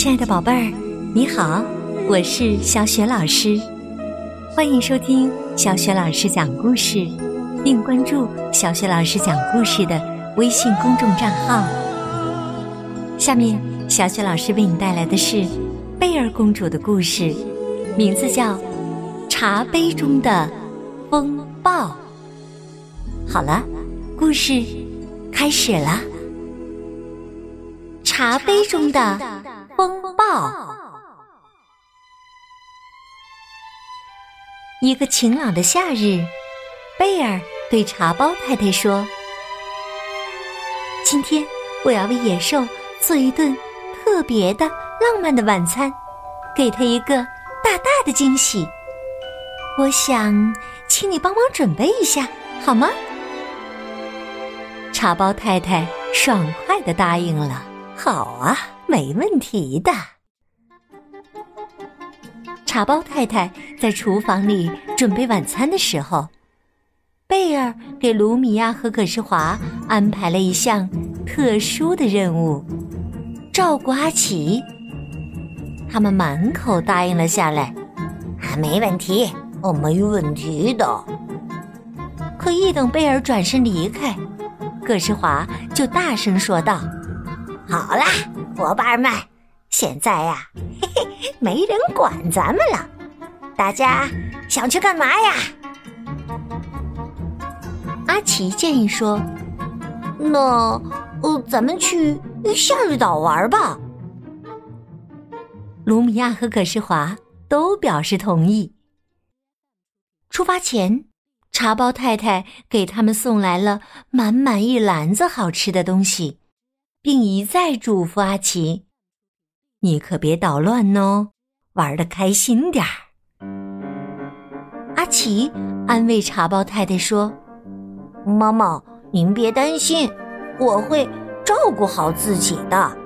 亲爱的宝贝儿，你好，我是小雪老师，欢迎收听小雪老师讲故事，并关注小雪老师讲故事的微信公众账号。下面，小雪老师为你带来的是贝儿公主的故事，名字叫《茶杯中的风暴》。好了，故事开始了。茶杯中的风暴。一个晴朗的夏日，贝尔对茶包太太说：“今天我要为野兽做一顿特别的、浪漫的晚餐，给他一个大大的惊喜。我想请你帮忙准备一下，好吗？”茶包太太爽快的答应了。好啊，没问题的。茶包太太在厨房里准备晚餐的时候，贝尔给卢米亚和葛世华安排了一项特殊的任务——照顾阿奇。他们满口答应了下来：“啊没问题，哦，没问题的。”可一等贝尔转身离开，葛世华就大声说道。好啦，伙伴们，现在呀，嘿嘿，没人管咱们了。大家想去干嘛呀？阿奇建议说：“那，呃，咱们去夏日岛玩吧。”卢米亚和葛世华都表示同意。出发前，茶包太太给他们送来了满满一篮子好吃的东西。并一再嘱咐阿奇：“你可别捣乱哦，玩的开心点儿。”阿奇安慰茶包太太说：“妈妈，您别担心，我会照顾好自己的。”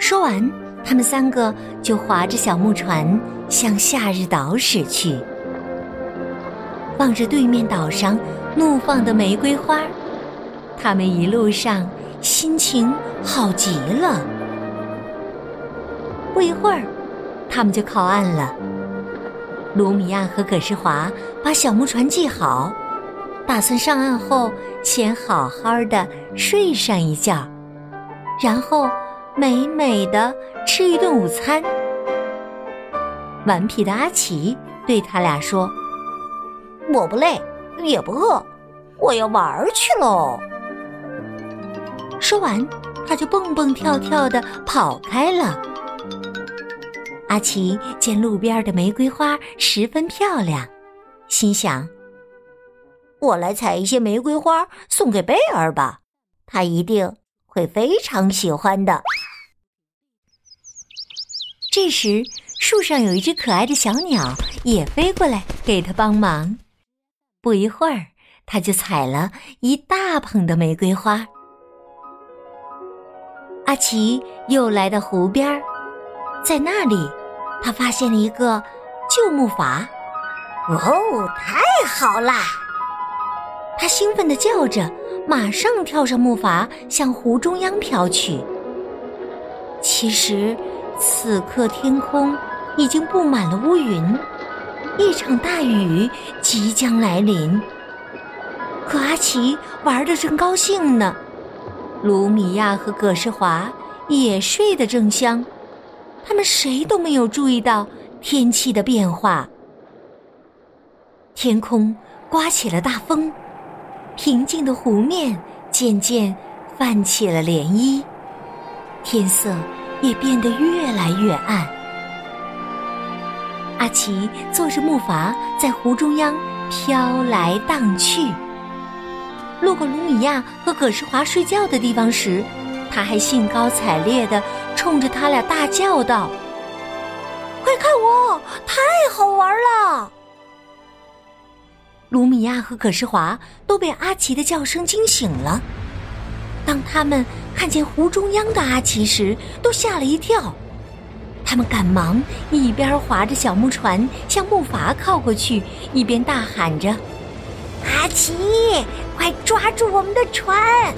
说完，他们三个就划着小木船向夏日岛驶去，望着对面岛上怒放的玫瑰花。他们一路上心情好极了。不一会儿，他们就靠岸了。卢米亚和葛世华把小木船系好，打算上岸后先好好的睡上一觉，然后美美的吃一顿午餐。顽皮的阿奇对他俩说：“我不累，也不饿，我要玩去喽。”说完，他就蹦蹦跳跳的跑开了。阿奇见路边的玫瑰花十分漂亮，心想：“我来采一些玫瑰花送给贝尔吧，他一定会非常喜欢的。”这时，树上有一只可爱的小鸟也飞过来给他帮忙。不一会儿，他就采了一大捧的玫瑰花。阿奇又来到湖边儿，在那里，他发现了一个旧木筏。哦，太好啦！他兴奋地叫着，马上跳上木筏，向湖中央飘去。其实，此刻天空已经布满了乌云，一场大雨即将来临。可阿奇玩的正高兴呢。卢米亚和葛世华也睡得正香，他们谁都没有注意到天气的变化。天空刮起了大风，平静的湖面渐渐泛起了涟漪，天色也变得越来越暗。阿奇坐着木筏在湖中央飘来荡去。路过卢米亚和葛世华睡觉的地方时，他还兴高采烈地冲着他俩大叫道：“快看我，太好玩了！”卢米亚和葛世华都被阿奇的叫声惊醒了。当他们看见湖中央的阿奇时，都吓了一跳。他们赶忙一边划着小木船向木筏靠过去，一边大喊着。阿奇，快抓住我们的船！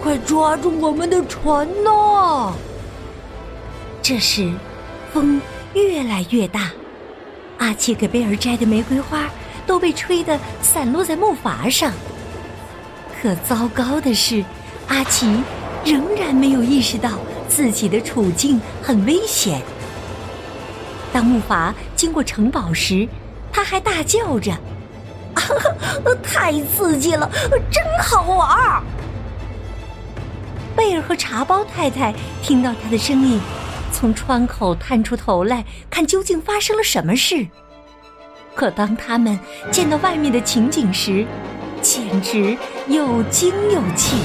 快抓住我们的船呐！这时，风越来越大，阿奇给贝尔摘的玫瑰花都被吹得散落在木筏上。可糟糕的是，阿奇仍然没有意识到自己的处境很危险。当木筏经过城堡时，他还大叫着：“ 太刺激了，真好玩儿！”贝尔和茶包太太听到他的声音，从窗口探出头来看究竟发生了什么事。可当他们见到外面的情景时，简直又惊又气。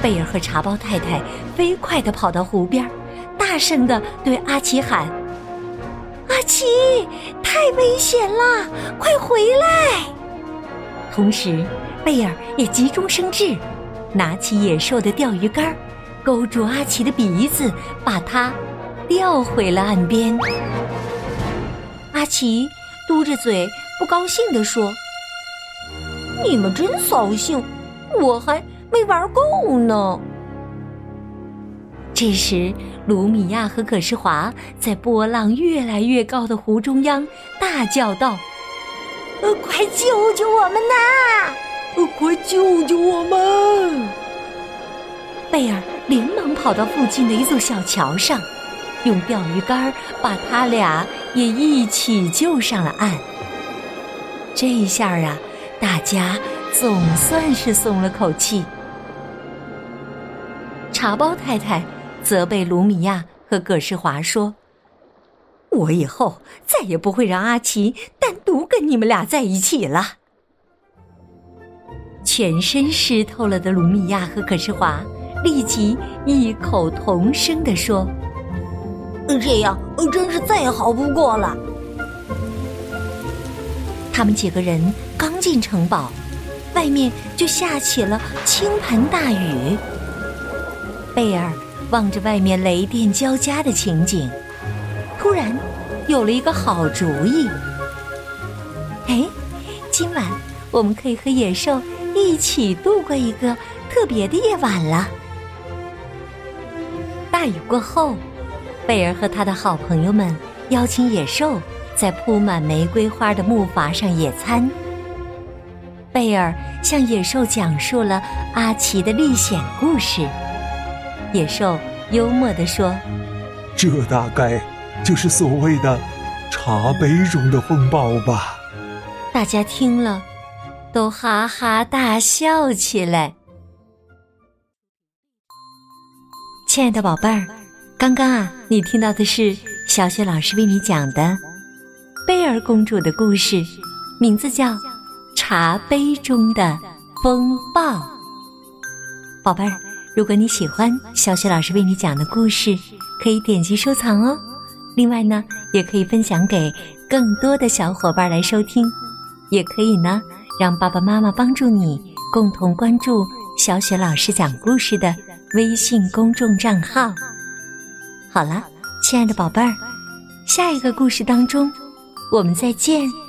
贝尔和茶包太太飞快地跑到湖边，大声地对阿奇喊：“阿奇，太危险了，快回来！”同时，贝尔也急中生智。拿起野兽的钓鱼竿，勾住阿奇的鼻子，把他钓回了岸边。阿奇嘟着嘴，不高兴地说：“你们真扫兴，我还没玩够呢。”这时，卢米亚和葛世华在波浪越来越高的湖中央大叫道：“呃，快救救我们呐！”呃快救救我们！贝尔连忙跑到附近的一座小桥上，用钓鱼竿把他俩也一起救上了岸。这一下啊，大家总算是松了口气。茶包太太责备卢米亚和葛世华说：“我以后再也不会让阿奇单独跟你们俩在一起了。”全身湿透了的卢米亚和葛世华立即异口同声地说：“这样真是再好不过了。”他们几个人刚进城堡，外面就下起了倾盆大雨。贝尔望着外面雷电交加的情景，突然有了一个好主意：“哎，今晚我们可以和野兽。”一起度过一个特别的夜晚了。大雨过后，贝尔和他的好朋友们邀请野兽在铺满玫瑰花的木筏上野餐。贝尔向野兽讲述了阿奇的历险故事。野兽幽默地说：“这大概就是所谓的茶杯中的风暴吧。”大家听了。都哈哈大笑起来。亲爱的宝贝儿，刚刚啊，你听到的是小雪老师为你讲的贝尔公主的故事，名字叫《茶杯中的风暴》。宝贝儿，如果你喜欢小雪老师为你讲的故事，可以点击收藏哦。另外呢，也可以分享给更多的小伙伴来收听，也可以呢。让爸爸妈妈帮助你共同关注小雪老师讲故事的微信公众账号。好了，亲爱的宝贝儿，下一个故事当中，我们再见。